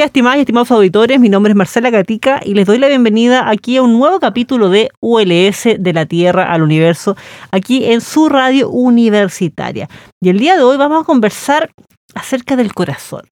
Días, estimadas y estimados auditores. Mi nombre es Marcela Gatica y les doy la bienvenida aquí a un nuevo capítulo de ULS de la Tierra al Universo, aquí en su radio universitaria. Y el día de hoy vamos a conversar acerca del corazón.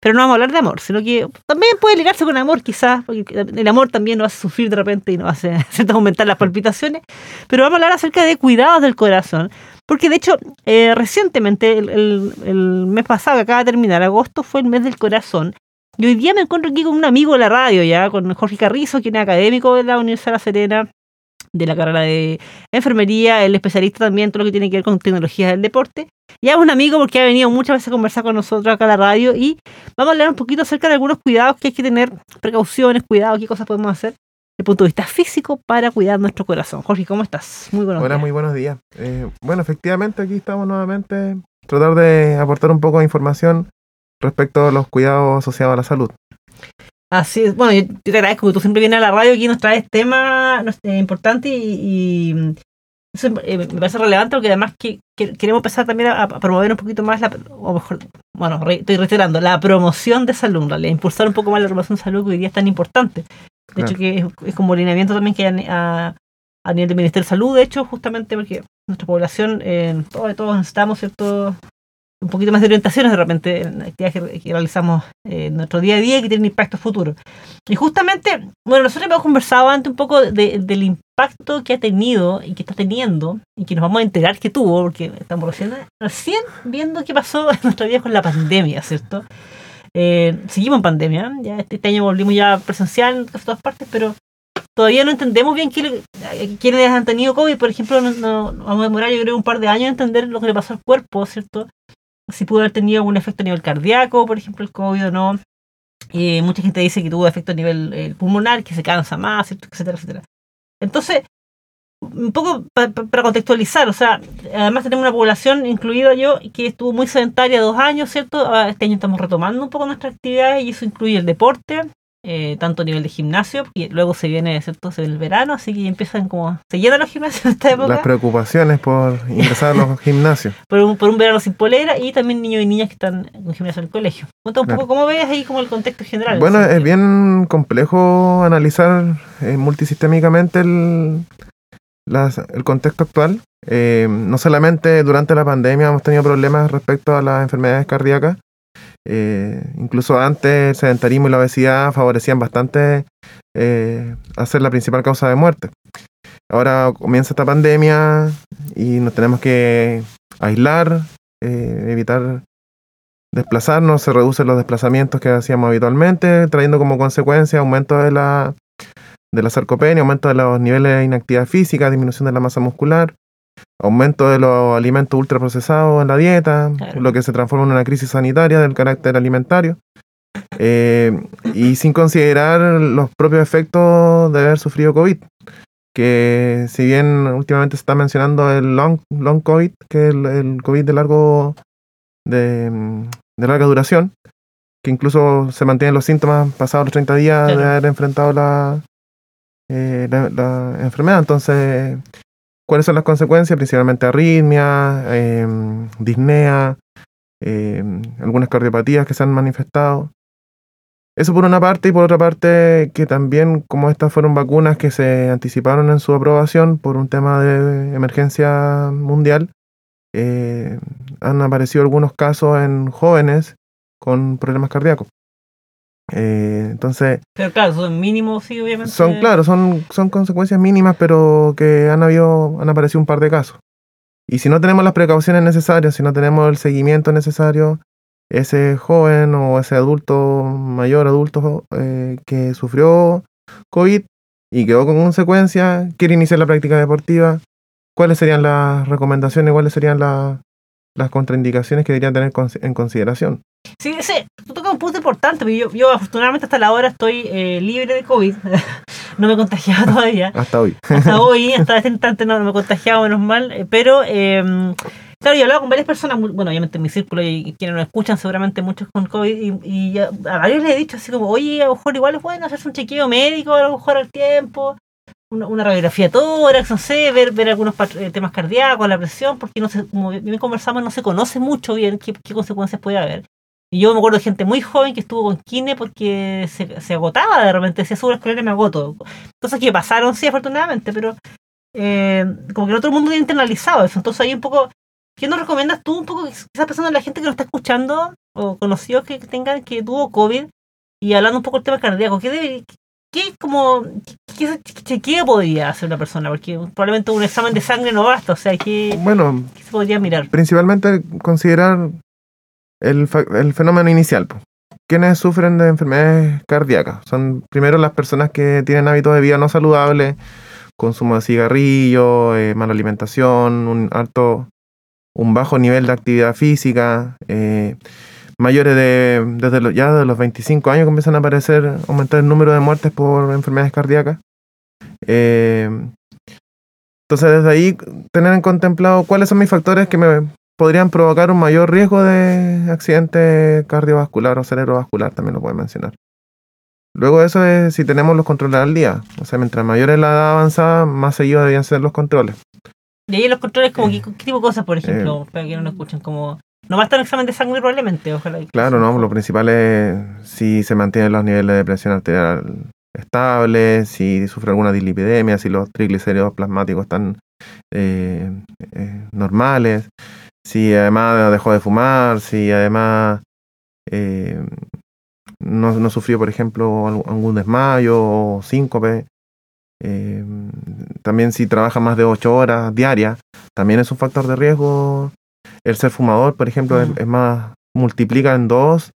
Pero no vamos a hablar de amor, sino que también puede ligarse con amor, quizás, porque el amor también nos hace sufrir de repente y nos hace, aumentar las palpitaciones. Pero vamos a hablar acerca de cuidados del corazón. Porque de hecho, eh, recientemente, el, el, mes pasado que acaba de terminar, agosto, fue el mes del corazón. Y hoy día me encuentro aquí con un amigo de la radio, ya, con Jorge Carrizo, quien es académico de la Universidad de La Serena, de la carrera de enfermería, el especialista también en todo lo que tiene que ver con tecnologías del deporte. Ya es un amigo porque ha venido muchas veces a conversar con nosotros acá a la radio y vamos a hablar un poquito acerca de algunos cuidados que hay que tener, precauciones, cuidados, qué cosas podemos hacer desde el punto de vista físico para cuidar nuestro corazón. Jorge, ¿cómo estás? Muy buenos Hola, muy buenos días. Eh, bueno, efectivamente aquí estamos nuevamente tratar de aportar un poco de información respecto a los cuidados asociados a la salud. Así es, bueno, yo te agradezco que tú siempre vienes a la radio y nos traes temas importantes y, y eso eh, me parece relevante porque además que, queremos empezar también a, promover un poquito más la, o mejor, bueno, estoy reiterando, la promoción de salud, ¿vale? impulsar un poco más la promoción de salud que hoy día es tan importante. De hecho, que es, como lineamiento también que hay a, a, nivel del Ministerio de Salud, de hecho, justamente porque nuestra población, eh, todos, todos necesitamos cierto un poquito más de orientaciones de repente en actividades que, realizamos eh, en nuestro día a día y que tienen impacto futuro. Y justamente, bueno, nosotros hemos conversado antes un poco del impacto que ha tenido y que está teniendo y que nos vamos a enterar que tuvo, porque estamos recién, recién viendo qué pasó en nuestra vida con la pandemia, ¿cierto? Eh, seguimos en pandemia, ya este, este, año volvimos ya presencial en casi todas partes, pero todavía no entendemos bien quiénes han tenido COVID, por ejemplo, no, vamos a demorar yo creo un par de años en entender lo que le pasó al cuerpo, ¿cierto? Si pudo haber tenido algún efecto a nivel cardíaco, por ejemplo, el COVID o no. Eh, mucha gente dice que tuvo efecto a nivel eh, pulmonar, que se cansa más, etcétera, etcétera. Entonces, un poco para contextualizar, o sea, además tenemos una población, incluida yo, que estuvo muy sedentaria dos años, ¿cierto? Ah, este año estamos retomando un poco nuestra actividad y eso incluye el deporte, eh, tanto a nivel de gimnasio, y luego se viene, ¿cierto? Se viene el verano, así que empiezan como, se llenan los gimnasios en esta época. Las preocupaciones por ingresar a los gimnasios. por, un, por un verano sin polera y también niños y niñas que están en gimnasio en el colegio. Cuéntame un poco cómo ves ahí como el contexto general. Bueno, es bien complejo analizar eh, multisistémicamente el, el contexto actual. Eh, no solamente durante la pandemia hemos tenido problemas respecto a las enfermedades cardíacas, eh, incluso antes el sedentarismo y la obesidad favorecían bastante eh, hacer la principal causa de muerte. Ahora comienza esta pandemia y nos tenemos que aislar, evitar desplazarnos, se reducen los desplazamientos que hacíamos habitualmente, trayendo como consecuencia aumento de la de la sarcopenia, aumento de los niveles de inactividad física, disminución de la masa muscular, aumento de los alimentos ultraprocesados en la dieta, lo que se transforma en una crisis sanitaria del carácter alimentario. Eh, y sin considerar los propios efectos de haber sufrido COVID, que si bien últimamente se está mencionando el long, long COVID, que es el, COVID de largo de, de, larga duración, que incluso se mantienen los síntomas pasados los 30 días de haber enfrentado la, eh, la, enfermedad. Entonces, ¿cuáles son las consecuencias? Principalmente arritmia, em, disnea, em, algunas cardiopatías que se han manifestado. Eso por una parte y por otra parte que también como estas fueron vacunas que se anticiparon en su aprobación por un tema de emergencia mundial, eh, han aparecido algunos casos en jóvenes con problemas cardíacos. Eh, entonces, Pero claro, son mínimos, sí, obviamente. son, claro, son, son consecuencias mínimas, pero que han habido, han aparecido un par de casos. Y si no tenemos las precauciones necesarias, si no tenemos el seguimiento necesario, ese joven o ese adulto, mayor adulto eh, que sufrió COVID y quedó con consecuencias, quiere iniciar la práctica deportiva, ¿cuáles serían las recomendaciones, cuáles serían la- las contraindicaciones que deberían tener en consideración? Sí, ese, tocas un punto importante, porque yo, yo afortunadamente hasta la hora estoy eh, libre de COVID. no me he contagiado todavía. Hasta hoy. Hasta hoy, hasta este instante no, no me he contagiado, menos mal. eh, Pero, eh, claro, yo he hablado con varias personas, bueno, obviamente en mi círculo y, quienes nos escuchan, seguramente muchos con COVID, y, y a varios les he dicho así como, oye, a lo mejor igual es bueno hacerse un chequeo médico, a lo mejor al tiempo. Una, una radiografía tórax, no sé, ver, ver algunos temas cardíacos, la presión, porque no sé, como bien conversamos, no se conoce mucho bien qué, qué consecuencias puede haber. Y yo me acuerdo de gente muy joven que estuvo con kine porque se, se agotaba de repente, decía, sube la escalera y me agoto. Cosas que pasaron, sí, afortunadamente, pero eh, como que no todo el mundo tiene internalizado eso. Entonces ahí un poco, ¿qué nos recomiendas tú un poco, quizás pensando en la gente que nos está escuchando o conocidos que tengan que tuvo COVID y hablando un poco del tema cardíaco? ¿Qué, debe, qué, como, qué, qué chequeo podría hacer una persona? Porque probablemente un examen de sangre no basta, o sea, ¿qué, Bueno, qué se podría mirar? principalmente considerar el, el fenómeno inicial. po. ¿Quiénes sufren de enfermedades cardíacas? Son primero las personas que tienen hábitos de vida no saludables, consumo de cigarrillo, eh, mala alimentación, un alto, un bajo nivel de actividad física, eh, mayores de, desde los, ya de los 25 años comienzan a aparecer, aumentar el número de muertes por enfermedades cardíacas. Eh, entonces desde ahí tener en contemplado cuáles son mis factores que me podrían provocar un mayor riesgo de accidente cardiovascular o cerebrovascular, también lo pueden mencionar. Luego de eso es si tenemos los controles al día. O sea, mientras mayor es la edad avanzada, más seguidos debían ser los controles. Y ahí los controles, como Eh, ¿qué, qué tipo de cosas, por ejemplo, para que no nos escuchen? Como, no basta un examen de sangre probablemente, ojalá. Claro, ¿no? Lo principal es si se mantienen los niveles de presión arterial estables, si sufre alguna dislipidemia, si los triglicéridos plasmáticos están eh, eh, normales, si además dejó de fumar, si además eh, no, no sufrió, por ejemplo, algún- desmayo o síncope. Eh, también si trabaja más de 8 horas diarias, también es un factor de riesgo. El ser fumador, por ejemplo, es, Mm. es más, multiplica en dos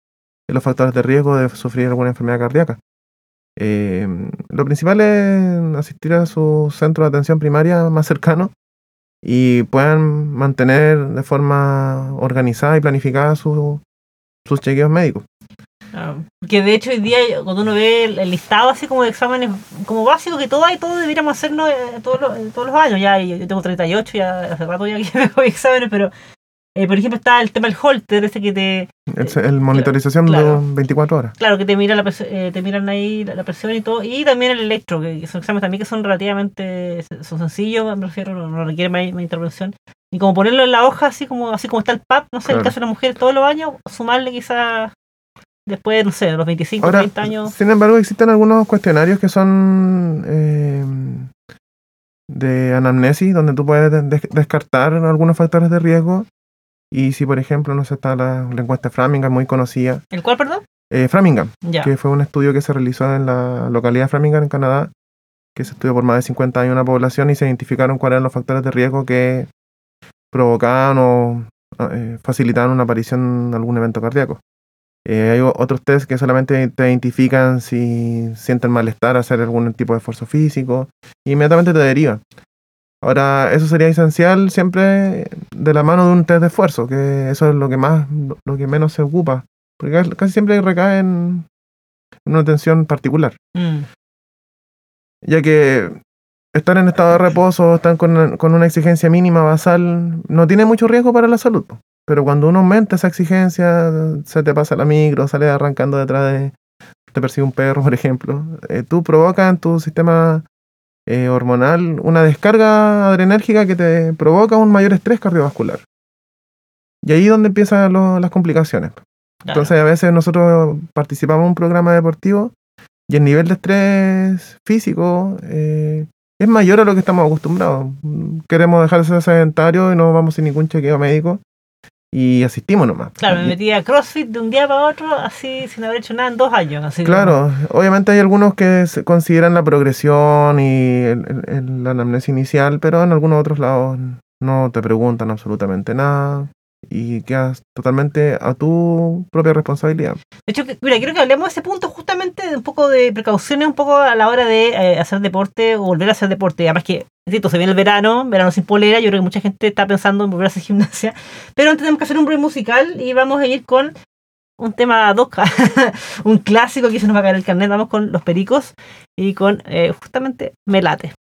los factores de riesgo de sufrir alguna enfermedad cardíaca. Eh, lo principal es asistir a su centro de atención primaria más cercano y puedan mantener de forma organizada y planificada su- sus chequeos médicos. Ah, que de hecho hoy día cuando uno ve el, listado así como de exámenes como básico que todo hay, todo deberíamos hacernos eh, todos, los, eh, todos los años. Ya yo, tengo 38, ya hace rato ya que me exámenes, pero eh, por ejemplo está el tema del holter, ese que te, El, el monitorización claro. de 24 horas. claro, que te mira la presión, eh, te miran ahí la, la presión y todo, y también el electro, que, son exámenes también que son relativamente son sencillos, me refiero, no, no requieren más, más intervención. Y como ponerlo en la hoja, así como así como está el PAP, no sé, en el caso de las mujeres todos los años, sumarle quizás después, no sé, de los 25, Ahora, 30 años. sin embargo, existen algunos cuestionarios que son eh, de anamnesis, donde tú puedes de- de- descartar algunos factores de riesgo. Y si, por ejemplo, no sé, está la, la encuesta Framingham, muy conocida. ¿El cuál, perdón? Eh, Framingham, Ya. que fue un estudio que se realizó en la localidad de Framingham, en Canadá, que se estudió por más de 50 años en una población y se identificaron cuáles eran los factores de riesgo que provocaban o eh, facilitaban una aparición de algún evento cardíaco. Eh, hay otros test que solamente te identifican si sienten malestar hacer algún tipo de esfuerzo físico y inmediatamente te derivan. Ahora, eso sería esencial siempre de la mano de un test de esfuerzo, que eso es lo que más, lo que menos se ocupa, porque casi- siempre recae en una atención particular, Mm, ya que estar en estado de reposo, estar con, con una exigencia mínima basal, no tiene mucho riesgo para la salud. Pero cuando uno aumenta esa exigencia, se te pasa la micro, sale arrancando detrás de, te persigue un perro, por ejemplo, eh, tú provocas en tu sistema eh, hormonal una descarga adrenérgica que te provoca un mayor estrés cardiovascular. Y ahí es donde empiezan lo- las complicaciones. claro. Entonces a veces nosotros participamos en un programa deportivo y el nivel de estrés físico eh, es mayor a lo que estamos acostumbrados. Queremos dejar de ser sedentarios y no vamos sin ningún chequeo médico. Y asistimos nomás. Claro, me metí a CrossFit de un día para otro, así sin haber hecho nada en dos años. Así Claro, obviamente hay algunos que consideran la progresión y la anamnesis inicial, pero en algunos otros lados no te preguntan absolutamente nada y quedas totalmente a tu propia responsabilidad. De hecho, mira, quiero que hablemos de ese punto justamente de un poco de precauciones, un poco a la hora de eh, hacer deporte o volver a hacer deporte. Además que, insisto, se viene el verano, verano sin polera, yo creo que mucha gente está pensando en volver a hacer gimnasia. Pero antes tenemos que hacer un break musical y vamos a ir con un tema dos, un clásico que se nos va a caer el carnet. Vamos con Los Pericos y con eh, justamente Melate.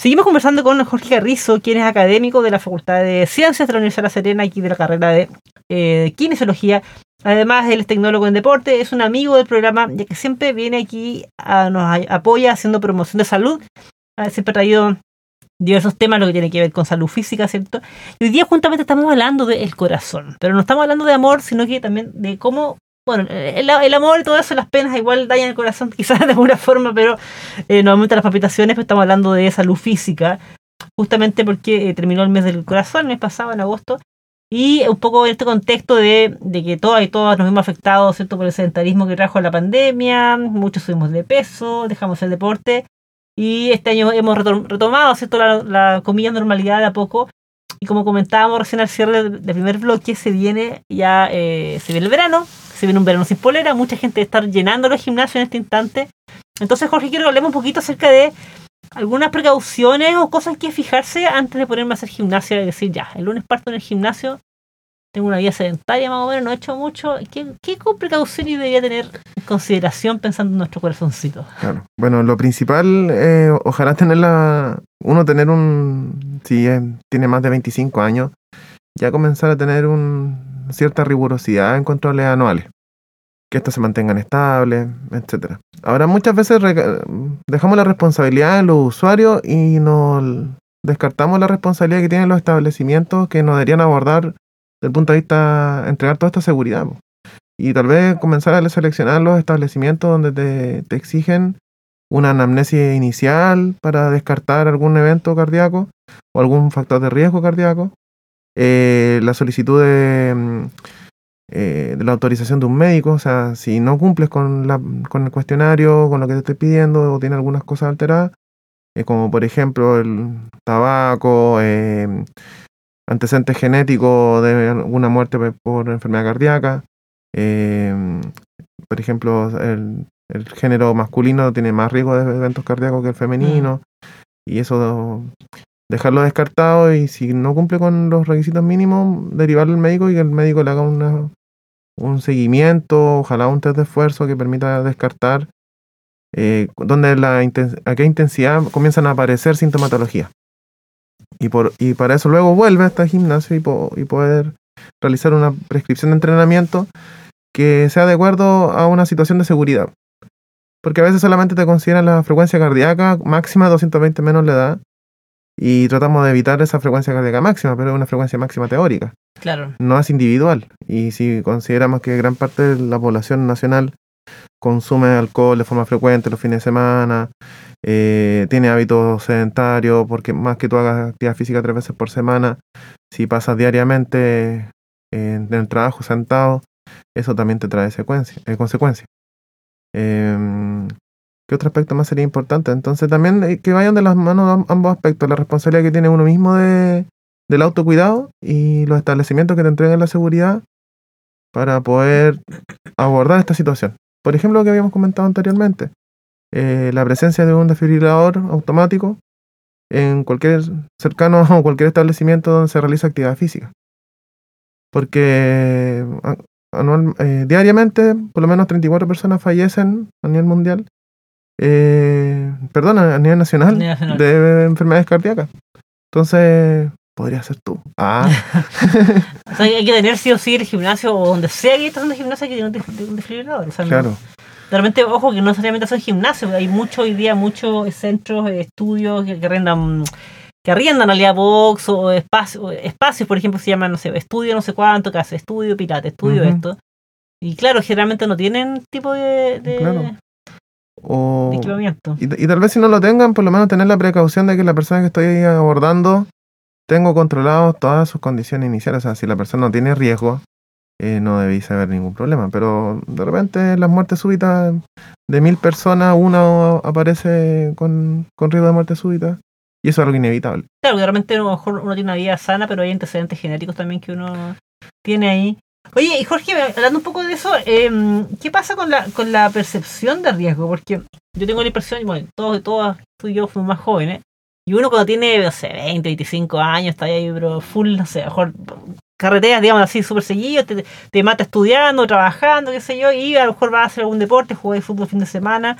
Seguimos conversando con Jorge Garrizo, quien es académico de la Facultad de Ciencias de la Universidad de La Serena, aquí de la carrera de eh, Kinesiología. Además, él es tecnólogo en deporte, es un amigo del programa, ya que siempre viene aquí, a, nos apoya haciendo promoción de salud. Ah, siempre ha traído diversos temas, lo que tiene que ver con salud física, ¿cierto? Y hoy día justamente estamos hablando del corazón, pero no estamos hablando de amor, sino que también de cómo, bueno, el, el amor y todo eso, las penas igual dañan el corazón quizás de alguna forma, pero eh, las palpitaciones, pero estamos hablando de salud física, justamente porque eh, terminó el mes del corazón, el mes pasado, en agosto, y un poco en este contexto de, de que todas y todas nos vimos afectados, ¿cierto? Por el sedentarismo que trajo la pandemia, muchos subimos de peso, dejamos el deporte, y este año hemos retom- retomado, ¿cierto? La, la normalidad de a poco, y como comentábamos recién al cierre del primer bloque, se viene ya, eh, se viene el verano, se viene un verano sin polera, mucha gente está llenando los gimnasios en este instante. Entonces, Jorge, quiero que hablemos un poquito acerca de algunas precauciones o cosas que fijarse antes de ponerme a hacer gimnasia y decir, ya, el lunes parto en el gimnasio, tengo una vida sedentaria más o menos, no he hecho mucho. ¿Qué, qué precauciones debería tener en consideración pensando en nuestro corazoncito? Claro. Bueno, lo principal, eh, ojalá tenerla, uno tener un, si tiene más de 25 años, ya comenzar a tener un, cierta rigurosidad en controles anuales. Que estos se mantengan estables, etcétera. Ahora, muchas veces dejamos la responsabilidad en los usuarios y nos descartamos la responsabilidad que tienen los establecimientos que nos deberían abordar desde el punto de vista entregar toda esta seguridad. Y tal vez comenzar a seleccionar los establecimientos donde te, te exigen una anamnesis inicial para descartar algún evento cardíaco o algún factor de riesgo cardíaco. Eh, la solicitud de, mm, eh, de la autorización de un médico, o sea, si no cumples con, la, con el cuestionario, con lo que te estoy pidiendo o tiene algunas cosas alteradas, eh, como por ejemplo el tabaco, eh, antecedentes genéticos de alguna muerte por enfermedad cardíaca, eh, por ejemplo, el, el género masculino tiene más riesgo de eventos cardíacos que el femenino, y eso dejarlo descartado y si no cumple con los requisitos mínimos, derivarlo al médico y que el médico le haga una, un seguimiento, ojalá un test de esfuerzo que permita descartar eh, donde la a qué intensidad comienzan a aparecer sintomatología. Y, por, y para eso luego vuelve hasta el gimnasio y, po- y poder realizar una prescripción de entrenamiento que sea de acuerdo a una situación de seguridad. Porque a veces solamente te consideran la frecuencia cardíaca máxima 220 menos la edad y tratamos de evitar esa frecuencia cardíaca máxima, pero es una frecuencia máxima teórica Claro. no es individual. Y si consideramos que gran parte de la población nacional consume alcohol de forma frecuente los fines de semana, eh, tiene hábitos sedentarios, porque más que tú hagas actividad física tres veces por semana, si pasas diariamente eh, en el trabajo sentado, eso también te trae secuencia, eh, consecuencias. Em, ¿Qué otro aspecto más sería importante? Entonces también eh, que vayan de las manos am- ambos aspectos, la responsabilidad que tiene uno mismo de, del autocuidado y los establecimientos que te entregan la seguridad para poder abordar esta situación. Por ejemplo, lo que habíamos comentado anteriormente, eh, la presencia de un desfibrilador automático en cualquier cercano o cualquier establecimiento donde se realiza actividad física. Porque eh, diariamente por lo menos 34 personas fallecen a nivel mundial, eh, perdón, a nivel nacional, de enfermedades cardíacas. Entonces, podría ser tú. Ah, O sea, hay que tener sí o sí el gimnasio o donde sea que estés en el gimnasio hay que tener un desfibrilador. O sea, claro. de repente, ojo, que no necesariamente son gimnasios, hay mucho hoy día, muchos centros, estudios que, que arrendan que arriendan en realidad box o espacio- espacios, por ejemplo, se llaman, no sé, estudio no sé cuánto, que hace estudio pirata, estudio esto. Y claro, generalmente no tienen tipo de, de, Claro. O, y, y tal vez si no lo tengan, por lo menos tener la precaución de que la persona que estoy abordando tengo controlado todas sus condiciones iniciales. O sea, si la persona no tiene riesgo, eh, no debéis haber ningún problema. Pero de repente las muertes súbitas de mil personas, una aparece con, con riesgo de muerte súbita. Y eso es algo inevitable. Claro, que de repente a lo mejor uno tiene una vida sana, pero hay antecedentes genéticos también que uno tiene ahí. Oye, y Jorge, hablando un poco de eso, em, ¿qué pasa con la, con la percepción de riesgo? Porque yo tengo la impresión, bueno, todos, todas tú y yo fuimos más jóvenes, y uno cuando tiene, no sé, 20, 25 años, está ahí, pero full, no sé, mejor carreteras, digamos así, súper seguido, te, mata estudiando, trabajando, qué sé yo, y a lo mejor vas a hacer algún deporte, jugar fútbol fin de semana,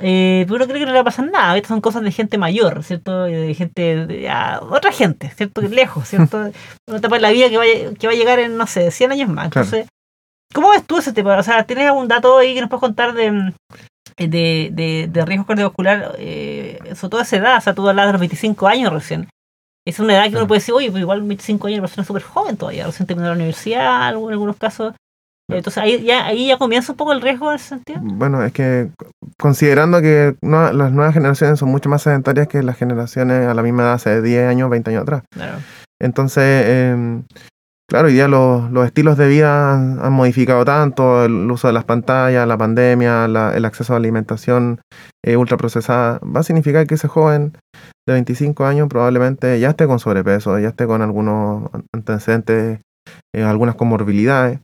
eh, pero cree que no le va a pasar nada. Estas son cosas de gente mayor, ¿cierto? De gente, de, a otra gente, ¿cierto? Lejos, ¿cierto? Una etapa de la vida que va, a- que va a llegar en, no sé, 100 años más. Claro. Entonces, ¿cómo ves tú ese tema? O sea, ¿tienes algún dato ahí que nos puedes contar de, de, de, de riesgo cardiovascular, eh, sobre todo esa edad? O sea, tú hablas de los 25 años recién. Es una edad que uno puede decir, oye, pues igual 25 años, una persona súper joven todavía, recién terminó la universidad, en algunos casos. Entonces, ahí ya, ahí ya comienza un poco el riesgo en ese sentido. Bueno, es que considerando que no- las nuevas generaciones son mucho más sedentarias que las generaciones a la misma edad hace 10 años, 20 años atrás. Claro. Entonces, eh, claro, hoy día los, los estilos de vida han, han modificado tanto, el uso de las pantallas, la pandemia, la- el acceso a alimentación eh, ultraprocesada, va a significar que ese joven de 25 años probablemente ya esté con sobrepeso, ya esté con algunos antecedentes, eh, algunas comorbilidades.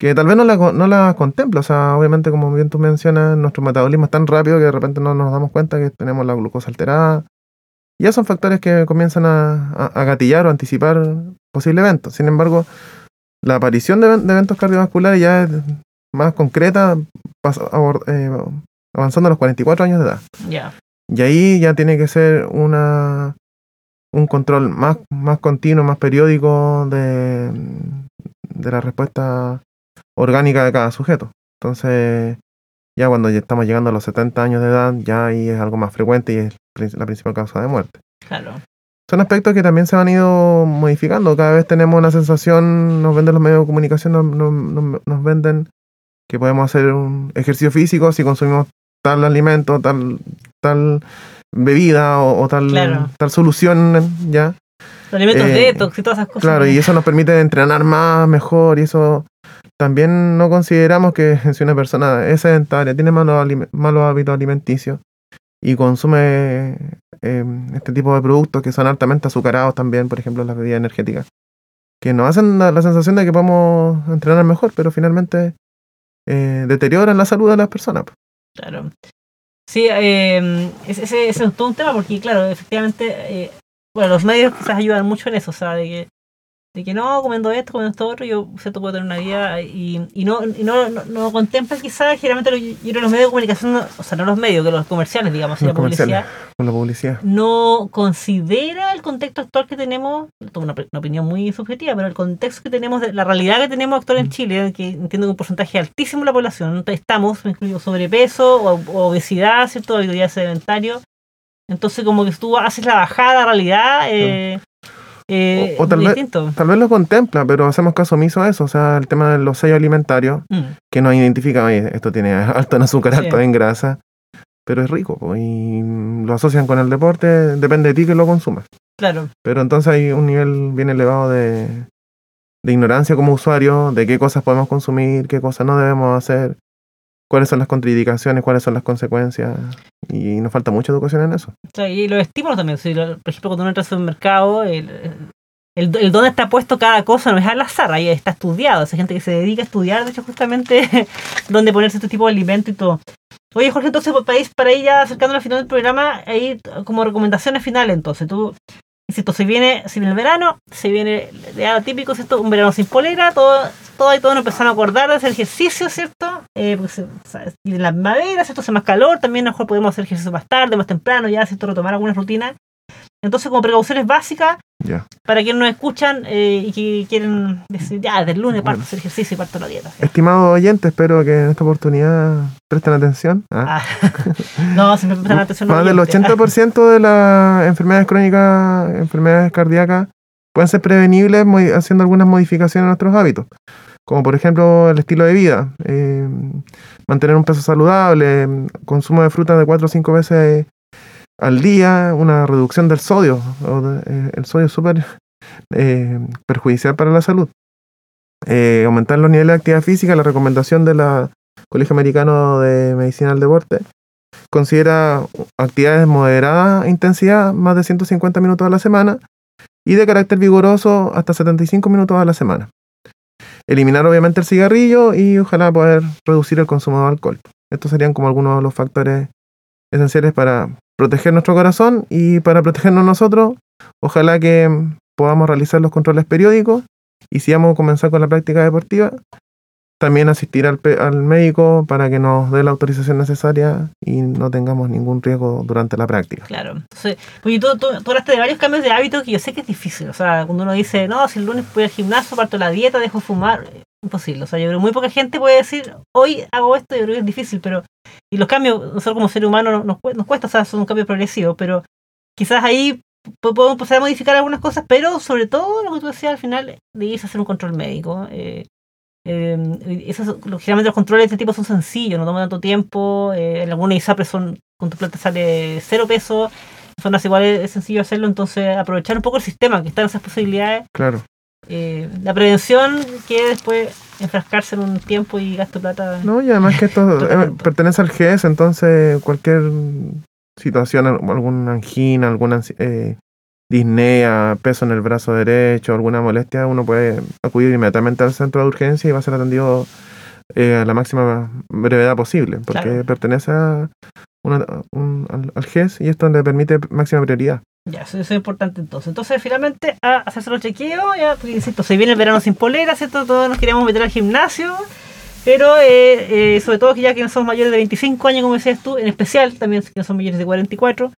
Que tal vez no la, no la contempla. O sea, obviamente, como bien tú mencionas, nuestro metabolismo es tan rápido que de repente no nos damos cuenta que tenemos la glucosa alterada. Ya son factores que comienzan a, a- a gatillar o anticipar posible evento. Sin embargo, la aparición de, even- de eventos cardiovasculares ya es más concreta, eh, avanzando a los 44 años de edad. Ya. Y ahí ya tiene que ser una un control más, más continuo, más periódico de, de la respuesta orgánica de cada sujeto. Entonces, ya cuando ya estamos llegando a los 70 años de edad, ya ahí es algo más frecuente y es la principal causa de muerte. Claro. Son aspectos que también se han ido modificando. Cada vez tenemos una sensación, nos venden los medios de comunicación, nos, nos- nos- nos venden que podemos hacer un ejercicio físico si consumimos tal alimento, tal, tal bebida o, o tal, Claro. tal solución, ¿ya? Los alimentos Eh, detox y todas esas cosas. Claro, y eso nos permite entrenar más, mejor, y eso también no consideramos que si una persona es sedentaria, tiene malos, malos hábitos alimenticios y consume eh, este tipo de productos que son altamente azucarados también, por ejemplo las bebidas energéticas, que nos hacen la, sensación de que podemos entrenar mejor, pero finalmente eh, deterioran la salud de las personas. Claro. Sí, eh, ese, ese ese es todo un tema porque, claro, efectivamente, eh, bueno, los medios quizás ayudan mucho en eso, o sea, de que, de que no, comiendo esto, comiendo esto otro, yo cierto puedo tener una vida y, y no, y no, no, no contemplan quizás, generalmente, que los medios de comunicación, no- o sea, no los medios, que los comerciales, digamos, y Los la publicidad. Con la publicidad. no considera el contexto actual que tenemos, esto es una, una opinión muy subjetiva, pero el contexto que tenemos, de la realidad que tenemos actual en Chile, que entiendo que un porcentaje altísimo de la población, estamos, me incluyo sobrepeso o, o obesidad, ¿cierto? Habitualidad sedentario. Entonces, como que tú haces la bajada a la realidad, eh, eh, O- o tal vez- distinto. Tal vez lo contempla, pero hacemos caso omiso a eso, o sea, el tema de los sellos alimentarios. Mm, que nos identifica, oye, esto tiene alto en azúcar, Sí. alto en grasa, pero es rico y lo asocian con el deporte, depende de ti que lo consumas. claro, Pero entonces hay un nivel bien elevado de, de ignorancia como usuario, de qué cosas podemos consumir, qué cosas no debemos hacer, cuáles son las contraindicaciones, cuáles son las consecuencias, y nos falta mucha educación en eso. Y los estímulos también. si lo- por ejemplo, cuando uno entra al supermercado, el, el, el dónde está puesto cada cosa no es al azar, ahí está estudiado. Esa gente que se dedica a estudiar, de hecho, justamente dónde ponerse este tipo de alimento y todo. Oye, Jorge, entonces para ir, para ir ya acercándonos al final del programa, ahí como recomendaciones finales, entonces tú, insisto, se viene, se viene el verano, se viene ya típico, ¿cierto? Un verano sin polera, todo, todo y todo nos empezamos a acordar de hacer ejercicio, ¿cierto? Eh, porque se- o sea, y en la primavera, ¿cierto? Hace más calor, también a lo mejor podemos hacer ejercicio más tarde, más temprano, ya, ¿cierto? Retomar algunas rutinas. Entonces, como precauciones básicas, Ya. para quienes nos escuchan eh, y que quieren decir, ya, desde el lunes parto Bueno. a hacer ejercicio y parto la dieta. Estimados oyentes, espero que en esta oportunidad presten atención. ¿ah? Ah. no, siempre prestan atención. Más del oyentes. 80% de las enfermedades crónicas, enfermedades cardíacas, pueden ser prevenibles haciendo algunas modificaciones en nuestros hábitos. Como por ejemplo el estilo de vida, eh, mantener un peso saludable, consumo de frutas de 4 o 5 veces al día, una reducción del sodio. eh, el sodio es súper eh, perjudicial para la salud. Eh, aumentar los niveles de actividad física, la recomendación de la Colegio Americano de Medicina del Deporte considera actividades de moderada intensidad, más de 150 minutos a la semana, y de carácter vigoroso hasta 75 minutos a la semana. Eliminar obviamente el cigarrillo y ojalá poder reducir el consumo de alcohol. Estos serían como algunos de los factores esenciales para proteger nuestro corazón y para protegernos nosotros. Ojalá que podamos realizar los controles periódicos y si vamos a comenzar con la práctica deportiva, también asistir al, al médico para que nos dé la autorización necesaria y no tengamos ningún riesgo durante la práctica. Claro. Entonces, porque tú, tú, tú hablaste de varios cambios de hábitos que yo sé que es difícil. O sea, cuando uno dice, no, si el lunes voy al gimnasio, parto la dieta, dejo de fumar, imposible. O sea, yo creo que muy poca gente puede decir, hoy hago esto, yo creo que es difícil, pero. Y los cambios, nosotros como seres humanos nos, nos cuesta, o sea, son un cambio progresivo, pero quizás ahí po- podemos empezar a modificar algunas cosas, pero sobre todo lo que tú decías al final, de irse a hacer un control médico. Eh, eh, esos, generalmente los controles de este tipo son sencillos, no toman tanto tiempo. Eh, en algunas ISAPRES son, con tu plata sale cero pesos. En zonas iguales es sencillo hacerlo, entonces aprovechar un poco el sistema que están esas posibilidades. Claro. Eh, la prevención que después enfrascarse en un tiempo y gasto plata. No, y además que esto eh, pertenece al GES, entonces cualquier situación, alguna angina, alguna eh, disnea, peso en el brazo derecho, alguna molestia, uno puede acudir inmediatamente al centro de urgencia y va a ser atendido eh, a la máxima brevedad posible, porque Claro. pertenece a una- un- al, al GES y esto le permite máxima prioridad. Ya, eso, eso es importante entonces. Entonces, finalmente, a hacerse los chequeos, ya, porque insisto, se viene el verano sin polera, ¿cierto? Todos nos queríamos meter al gimnasio, pero eh, eh, sobre todo que ya que no somos mayores de 25 años, como decías tú, en especial también que no son mayores de 44,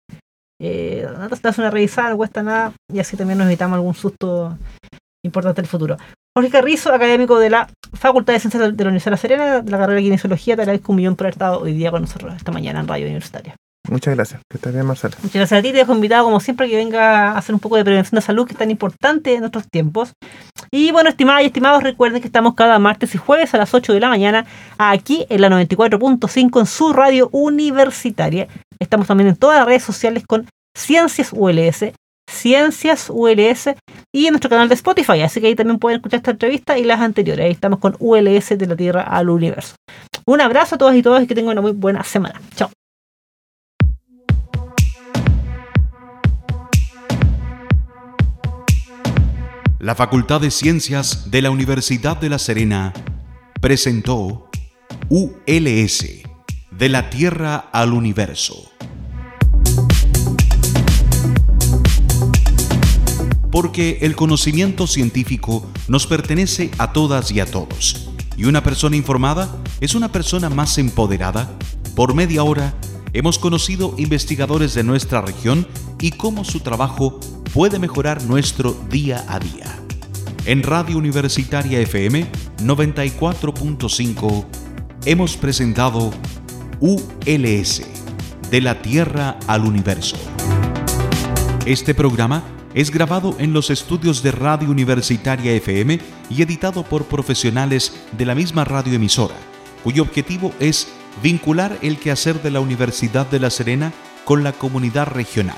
eh, das una revisada, no cuesta nada, y así también nos evitamos algún susto importante en el futuro. Jorge Carrizo, académico de la Facultad de Ciencias de la Universidad de La Serena, de la carrera de Kinesiología, te agradezco un millón por haber estado hoy día con nosotros esta mañana en Radio Universitaria. Muchas gracias. Que estés bien, Marcela. Muchas gracias a ti, te dejo invitado como siempre que venga a hacer un poco de prevención de salud que es tan importante en nuestros tiempos. Y bueno, estimadas y estimados, recuerden que estamos cada martes y jueves a las 8 de la mañana aquí en la 94.5 en su radio universitaria. Estamos también en todas las redes sociales con Ciencias ULS, Ciencias ULS y en nuestro canal de Spotify, así que ahí también pueden escuchar esta entrevista y las anteriores. Ahí estamos con ULS de la Tierra al Universo. Un abrazo a todas y todos y que tengan una muy buena semana. Chao. La Facultad de Ciencias de la Universidad de La Serena presentó ULS, de la Tierra al Universo. Porque el conocimiento científico nos pertenece a todas y a todos. Y una persona informada es una persona más empoderada. Por media hora hemos conocido investigadores de nuestra región y cómo su trabajo puede mejorar nuestro día a día. En Radio Universitaria FM 94.5 hemos presentado ULS, de la Tierra al Universo. Este programa es grabado en los estudios de Radio Universitaria FM y editado por profesionales de la misma radioemisora, cuyo objetivo es vincular el quehacer de la Universidad de La Serena con la comunidad regional,